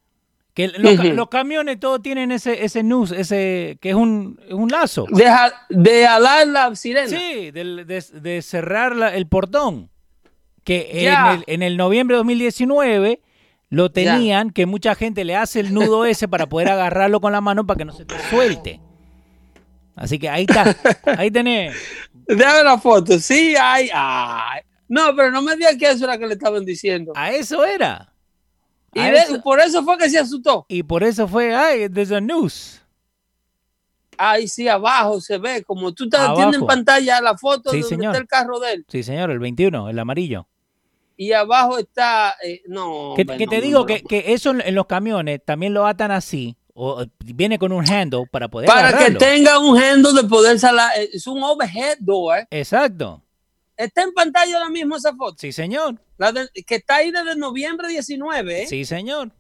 Que los, camiones todos tienen ese, ese noose, ese, que es un, un lazo. De, de alar la sirena. Sí, de, de cerrar la- el portón. Que en el, en el noviembre de 2019 lo tenían, que mucha gente le hace el nudo ese para poder agarrarlo con la mano para que no se te suelte. Así que ahí está, ahí tenés. Déjame la foto. Sí, ay, ay. No, pero no me digas que eso era que le estaban diciendo. A eso era. Y A de- eso- por eso fue que se asustó. y por eso fue, ay, there's a noose. Ahí sí, abajo se ve, como tú estás, tienes en pantalla la foto Sí, de donde señor. está el carro de él. Sí, señor, el 21, el amarillo. Y abajo está, eh, no. Que, te no, digo no, que, que eso en, los camiones también lo atan así, o eh, viene con un handle para poder Para que tenga un handle de poder salar, eh, es un overhead door. Exacto. Está en pantalla ahora mismo esa foto. Sí, señor. La de- que está ahí desde noviembre 19. ¿eh? Sí, señor.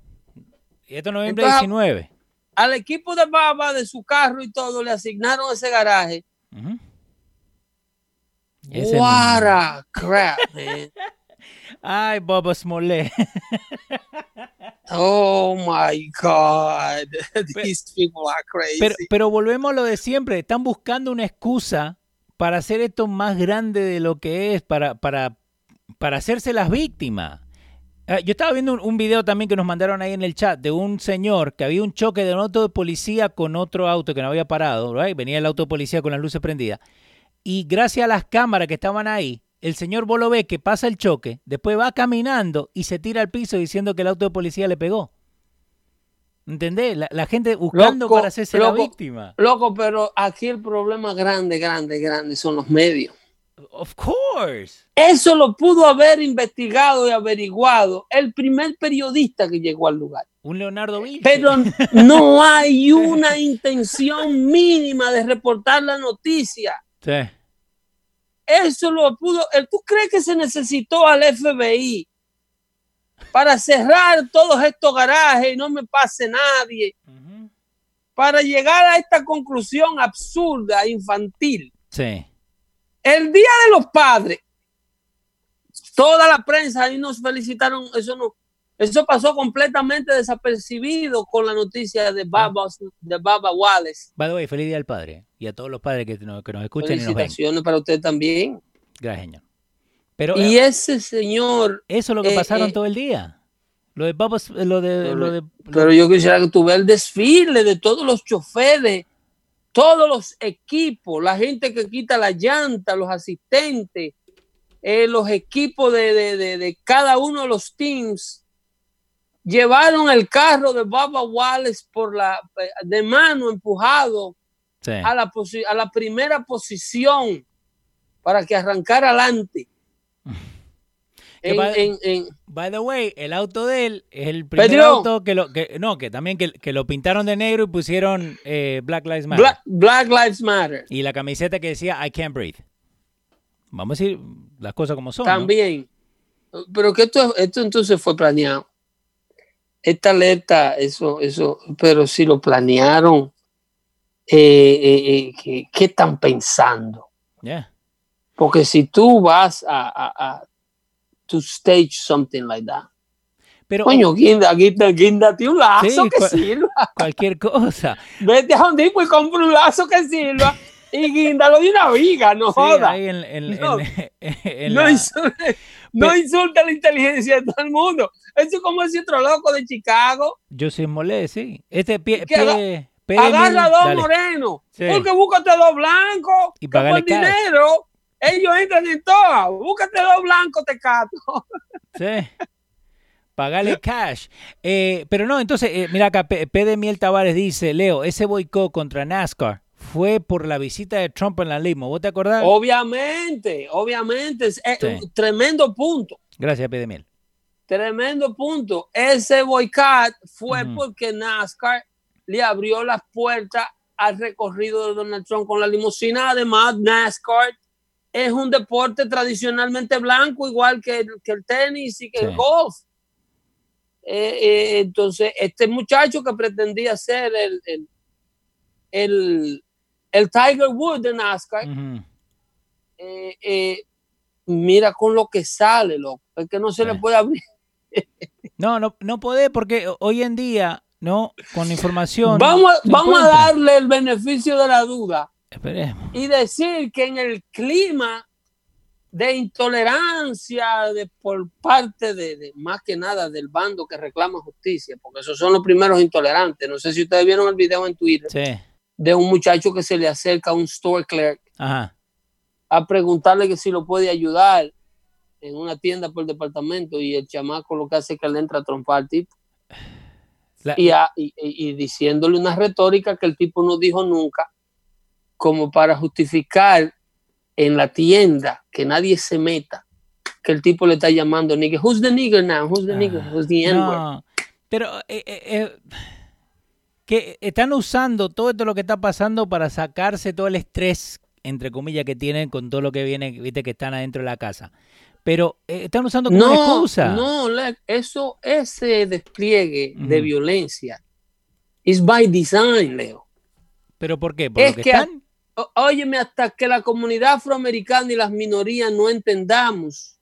Y esto es noviembre Entonces, 19. Al equipo de Baba, de su carro y todo, le asignaron ese garaje. Ese What a crap, man. Ay, Boba Smollett. Oh my God. These people are crazy. Pero, pero volvemos a lo de siempre. Están buscando una excusa para hacer esto más grande de lo que es, para, para, para hacerse las víctimas. Ah, Yo estaba viendo un, un video también que nos mandaron ahí en el chat de un señor que había un choque de un auto de policía con otro auto que no había parado, right? venía el auto de policía con las luces prendidas. Y gracias a las cámaras que estaban ahí, el señor vos lo ve que pasa el choque, después va caminando y se tira al piso diciendo que el auto de policía le pegó. ¿Entendés? La, la gente buscando Loco, para hacerse la víctima. Loco, pero aquí el problema grande, grande, grande son los medios. Of course. Eso lo pudo haber investigado y averiguado el primer periodista que llegó al lugar. Un Leonardo Vinci. Pero no hay una intención mínima de reportar la noticia. Sí. Eso lo pudo. ¿Tú crees que se necesitó al FBI para cerrar todos estos garajes y no me pase nadie? Para llegar a esta conclusión absurda, infantil. Sí. El Día de los Padres, toda la prensa ahí nos felicitaron. Eso no, eso pasó completamente desapercibido con la noticia de Baba, de Baba Wallace. By the way, feliz día al padre. Y a todos los padres que nos, que nos escuchan y nos ven. Felicitaciones para usted también. Gracias, señor. Pero Y eh, ese señor, eso es lo que eh, pasaron eh, todo el día. Lo de Bubba- lo de, Pero- lo de pero yo quisiera que veas el desfile de todos los choferes, todos los equipos, la gente que quita la llanta, los asistentes, los equipos de- de cada uno de los teams. Llevaron el carro de Baba Wallace por la de mano empujado sí. a la, a la primera posición para que arrancara adelante. Que En- va- en- en- By the way, el auto de él es el primer Pedro. auto que lo que no, que también que, que lo pintaron de negro y pusieron eh, Black Lives Matter. Black, Black Lives Matter. Y la camiseta que decía I can't breathe. Vamos a decir las cosas como son. ¿no? También. Pero que esto, esto entonces fue planeado. Esta alerta, eso, eso, pero si lo planearon, eh, eh, eh, ¿qué, están pensando? Yeah. Porque si tú vas a, a, a to stage something like that, Pero coño, guinda, guinda, guíndate un lazo Sí, que cua- sirva. cualquier cosa. Vete a un tipo y compra un lazo que sirva y guíndalo de una viga, no Sí, joda. ahí en, en- No. en- no, la- no insulta la inteligencia de todo el mundo. Eso es como ese otro loco de Chicago yo soy molé, sí. Este pie, pie, agarra dos morenos. Sí. Porque búscate dos blancos. Y pagarle dinero ellos entran en todas. Búscate dos blancos, te cato. Sí. Pagarle cash. Eh, pero no, entonces, eh, mira acá, P, P de Miel Tavares dice, Leo, ese boicot contra NASCAR fue por la visita de Trump en la limo. ¿Vos te acordás? Obviamente, obviamente. Es Sí. un tremendo punto. Gracias, P de Miel. Tremendo punto. Ese boicot fue porque NASCAR le abrió las puertas al recorrido de Donald Trump con la limusina. Además, NASCAR es un deporte tradicionalmente blanco, igual que el, que el tenis y que Sí. el golf. Eh, eh, entonces, este muchacho que pretendía ser el, el, el, el Tiger Woods de NASCAR, eh, eh, mira con lo que sale, loco. Es que no se le puede abrir. No, no, no podés porque hoy en día, ¿no? Con información. Vamos, vamos a darle el beneficio de la duda Esperemos. y decir que en el clima de intolerancia de, por parte de, de- más que nada del bando que reclama justicia, porque esos son los primeros intolerantes. No sé si ustedes vieron el video en Twitter Sí. De un muchacho que se le acerca a un store clerk Ajá. a preguntarle que si lo puede ayudar en una tienda por departamento y el chamaco lo que hace es que le entra a trompar al tipo. La- y, a- y- y- y diciéndole una retórica que el tipo no dijo nunca como para justificar en la tienda que nadie se meta que el tipo le está llamando nigga who's the nigger now who's the nigger Ah, who's the N-word No, pero eh, eh, eh, que están usando todo esto lo que está pasando para sacarse todo el estrés, entre comillas, que tienen con todo lo que viene, viste, que están adentro de la casa. Pero eh, están usando como una excusa. no le- eso ese despliegue de violencia is by design Leo ¿Pero por qué? ¿Por Es lo que, que están? Óyeme, hasta que la comunidad afroamericana y las minorías no entendamos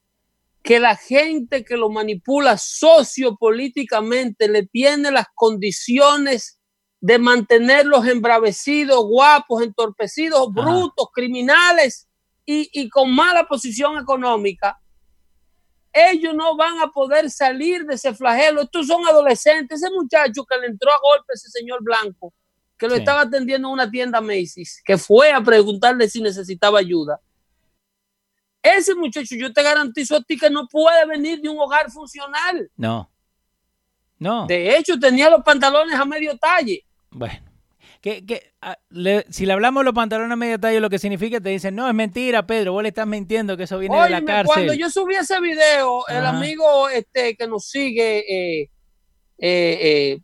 que la gente que lo manipula sociopolíticamente le tiene las condiciones de mantenerlos embravecidos, guapos, entorpecidos, Ajá. brutos, criminales y, y con mala posición económica, ellos no van a poder salir de ese flagelo. Estos son adolescentes. Ese muchacho que le entró a golpe, ese señor blanco, que lo Sí. estaba atendiendo en una tienda Macy's, que fue a preguntarle si necesitaba ayuda. Ese muchacho, yo te garantizo a ti que no puede venir de un hogar funcional. No. No. De hecho, tenía los pantalones a medio talle. Bueno. Que, que, ah, le- si le hablamos los pantalones a medio tallo, lo que significa, te dicen, no, es mentira, Pedro, vos le estás mintiendo que eso viene de la cárcel. cuando yo subí ese video, el amigo este, que nos sigue, eh, eh, eh,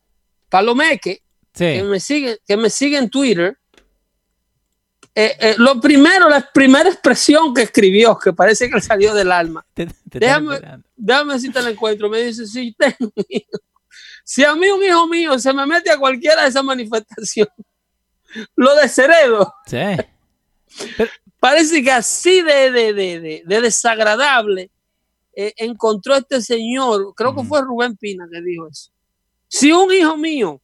Palomeque, Sí. que me sigue, que me sigue en Twitter. lo primero, la primera expresión que escribió, que parece que le salió del alma. Te- te están Déjame-. Déjame si te la encuentro. Me dice, si tengo. Si a mí un hijo mío se me mete a cualquiera de esas manifestaciones, lo desheredo. Sí. Parece que así de, de, de, de- de desagradable eh, encontró este señor, creo que fue Rubén Pina que dijo eso. Si un hijo mío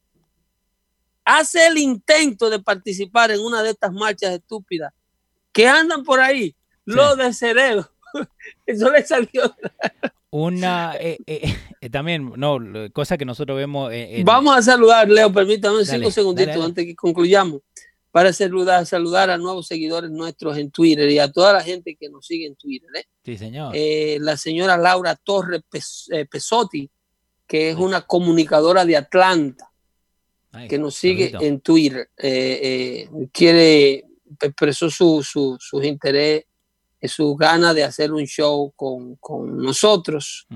hace el intento de participar en una de estas marchas estúpidas que andan por ahí, lo desheredo. Eso le salió. Una, eh, eh, eh, también, no, cosa que nosotros vemos. eh, en- Vamos a saludar, Leo, permítame Dale, cinco segunditos dale, dale. antes que concluyamos, para saludar, saludar a nuevos seguidores nuestros en Twitter y a toda la gente que nos sigue en Twitter. ¿eh? Sí, señor. Eh, la señora Laura Torres Pes- Pesotti, que es una comunicadora de Atlanta, Ay, que nos sigue en Twitter, quiere, expresó su, su, sus interés, eh, su gana de hacer un show con, con nosotros.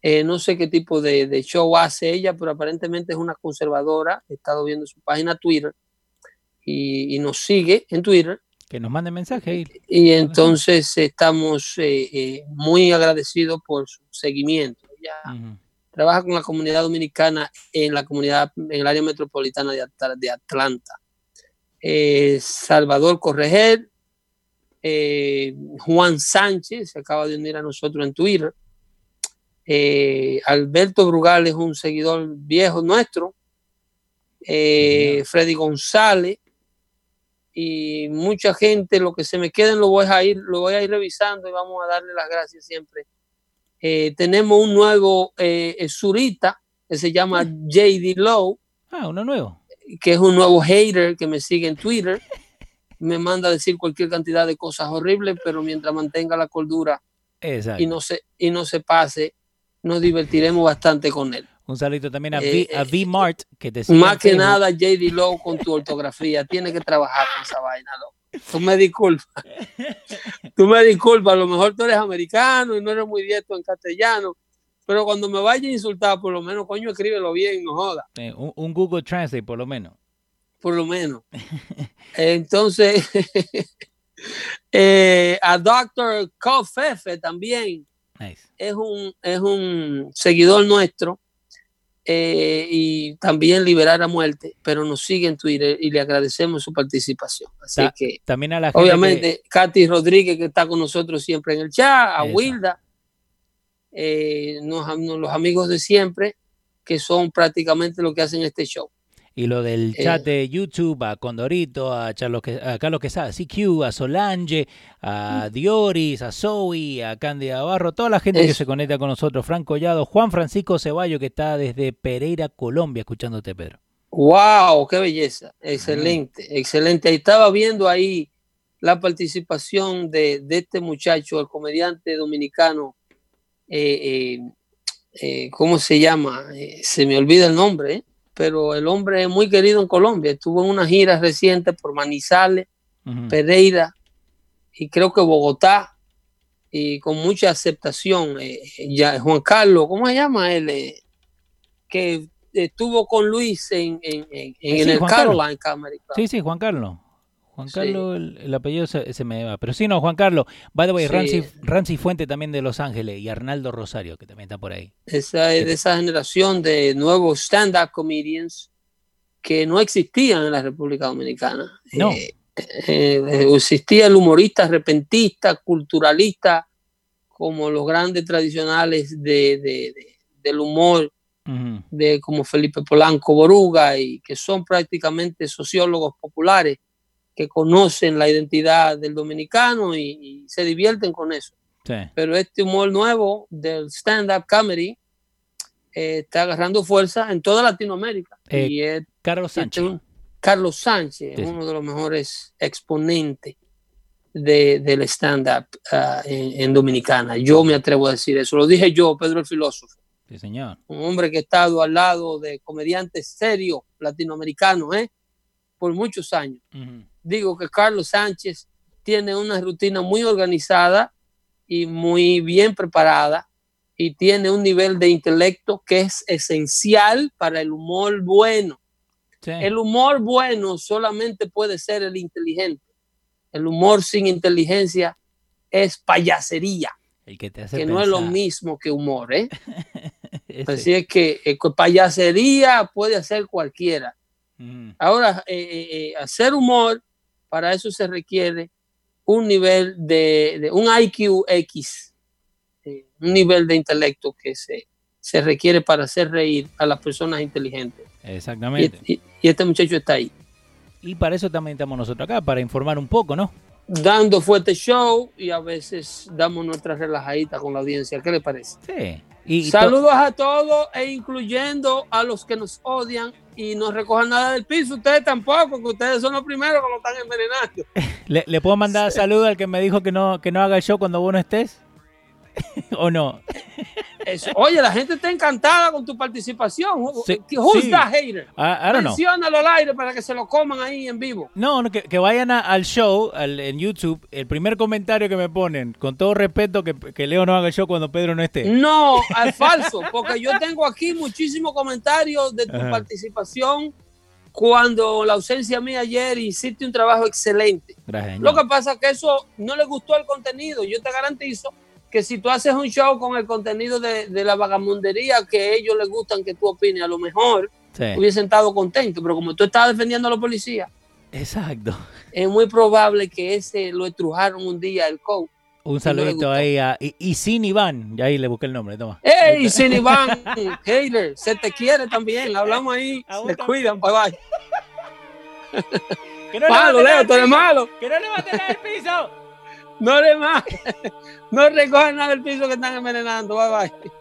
Eh, no sé qué tipo de, de show hace ella, pero aparentemente es una conservadora. He estado viendo su página Twitter y, y nos sigue en Twitter. Que nos mande mensaje. Y entonces estamos eh, eh, muy agradecidos por su seguimiento. Ella trabaja con la comunidad dominicana en la comunidad, en el área metropolitana de, de Atlanta. Salvador Correger, eh, Juan Sánchez se acaba de unir a nosotros en Twitter. Eh, Alberto Brugal es un seguidor viejo nuestro. Eh, Freddy González y mucha gente. Lo que se me queden lo voy a ir, lo voy a ir revisando y vamos a darle las gracias siempre tenemos un nuevo surita que se llama JD Low, Ah, uno nuevo. que es un nuevo hater que me sigue en Twitter. Me manda a decir cualquier cantidad de cosas horribles, pero mientras mantenga la cordura Exacto. y no se, y no se pase, nos divertiremos bastante con él. Un saludito también a, Eh, V, a eh, V-Mart, que te Más que nada, JD Low con tu ortografía. Tiene que trabajar con esa vaina, loco. Tú me disculpas. Tú me disculpas. A lo mejor tú eres americano y no eres muy diestro en castellano. Pero cuando me vaya a insultar, por lo menos, coño, escríbelo bien, no joda. Eh, un, un Google Translate, por lo menos. Por lo menos. Entonces, eh, a Dr. Kofefe también Nice. es un, es un seguidor nuestro eh, y también liberar a muerte, pero nos sigue en Twitter y le agradecemos su participación. Así Ta- que, También a la gente. que- obviamente, Katy Rodríguez, que está con nosotros siempre en el chat, a Eso. Wilda, eh, nos- nos- los amigos de siempre, que son prácticamente lo que hacen este show. Y lo del Eh, chat de YouTube, a Condorito, a, Charlos, Que- a Carlos Quesada, a CQ, a Solange, a Mm. Dioris, a Zoe, a Cándida Barro, toda la gente que se conecta con nosotros, Franco Collado, Juan Francisco Ceballo, que está desde Pereira, Colombia, escuchándote, Pedro. ¡Wow! ¡Qué belleza! Excelente, excelente. Ahí estaba viendo ahí la participación de, de este muchacho, el comediante dominicano, eh, eh, ¿cómo se llama? Se me olvida el nombre, ¿eh? Pero el hombre es muy querido en Colombia. Estuvo en una gira reciente por Manizales. Pereira y creo que Bogotá, y con mucha aceptación. eh, ya, Juan Carlos, ¿cómo se llama él? Eh, que estuvo con Luis en, en, en- en Sí, el Juan. Caroline. Sí, sí, Juan Carlos. Juan Sí. Carlos, el, el apellido se, se me va. Pero sí, no, Juan Carlos. By the way, Sí. Rancy, Rancy Fuente también de Los Ángeles y Arnaldo Rosario, que también está por ahí. Esa es de esa generación de nuevos stand-up comedians que no existían en la República Dominicana. No. Eh, eh, existía el humorista repentista, culturalista, como los grandes tradicionales de, de- de- del humor, de como Felipe Polanco Boruga, y que son prácticamente sociólogos populares que conocen la identidad del dominicano y- y se divierten con eso Sí. pero este humor nuevo del stand-up comedy eh, está agarrando fuerza en toda Latinoamérica. Eh, y es Carlos este Sánchez. Carlos Sánchez, Sí, uno de los mejores exponentes de, del stand-up ah, en, en Dominicana. Yo me atrevo a decir eso. Lo dije yo, Pedro el filósofo, Sí, señor. un hombre que ha estado al lado de comediantes serios latinoamericanos ¿eh? por muchos años Ujú. Digo que Carlos Sánchez tiene una rutina muy organizada y muy bien preparada y tiene un nivel de intelecto que es esencial para el humor bueno. Sí. El humor bueno solamente puede ser el inteligente. El humor sin inteligencia es payasería, El que te hace que no es lo mismo que humor, ¿eh? Así es que eh, payasería puede hacer cualquiera. Mm, Ahora, eh, eh, eh, hacer humor, para eso se requiere un nivel de, de- un IQ X, eh, un nivel de intelecto que se, se requiere para hacer reír a las personas inteligentes. Exactamente. y- y este muchacho está ahí, Y para eso también estamos nosotros acá, para informar un poco, ¿no? dando fuerte show y a veces damos nuestra relajadita con la audiencia. ¿Qué le parece? Sí. Y, Saludos a todos e incluyendo a los que nos odian y no recojan nada del piso. Ustedes tampoco, que ustedes son los primeros que lo están envenenando. ¿le, le puedo mandar saludo al que me dijo que no, que no haga el show cuando vos no estés? ¿O no? Eso. Oye, la gente está encantada con tu participación. Sí, Who's sí. that hater? I, I don't know. Menciónalo al aire para que se lo coman ahí en vivo. No, no, que, que vayan a- al show al- en YouTube. El primer comentario que me ponen, con todo respeto, que, que Leo no haga el show cuando Pedro no esté. No, es falso, porque yo tengo aquí muchísimos comentarios de tu Ajá. participación cuando la ausencia mía ayer hiciste un trabajo excelente. Gracias. Lo que pasa es que eso no le gustó el contenido. Yo te garantizo que si tú haces un show con el contenido de, de la vagamundería que a ellos les gustan que tú opines, a lo mejor Sí, hubiesen estado contentos, pero como tú estabas defendiendo a los policías, exacto. es muy probable que ese lo estrujaron un día el coach. Un le saludito ahí a y, y sin Iván. Ya ahí le busqué el nombre, toma. ¡Ey, sin Iván! Hater, se te quiere también. Hablamos ahí, A se cuidan, bye bye. Que no Malo, Leo, tú eres malo. Que no levanten nada del piso. No le más. No recojan nada del piso que están envenenando. Bye bye.